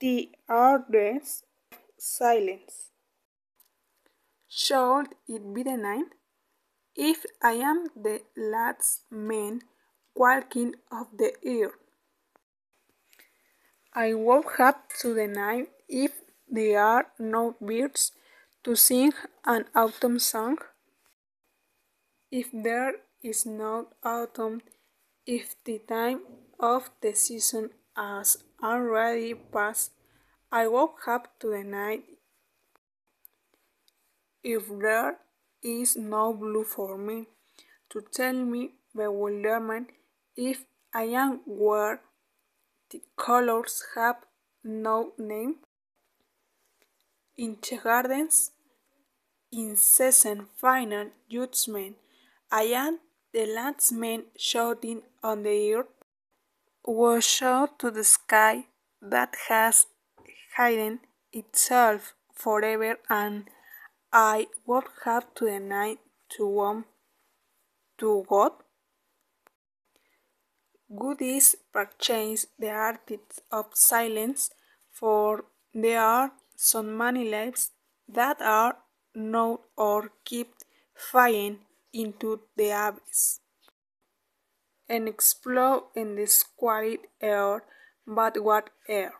the hardest silence. Should it be the night? If I am the last man walking of the earth, I woke up to the night if there are no birds to sing an autumn song. If there is no autumn, if the time of the season has already passed, I woke up to the night. If there is no blue for me to tell me bewilderment, if I am where the colors have no name, in the garden's incessant final judgment, I am the last man shouting on the earth, was shout to the sky that has hidden itself forever and I woke up to night to warm to God. Good is perchance the artist of silence, for there are so many lives that are not or keep flying into the abyss and explode in this quiet air, but what air?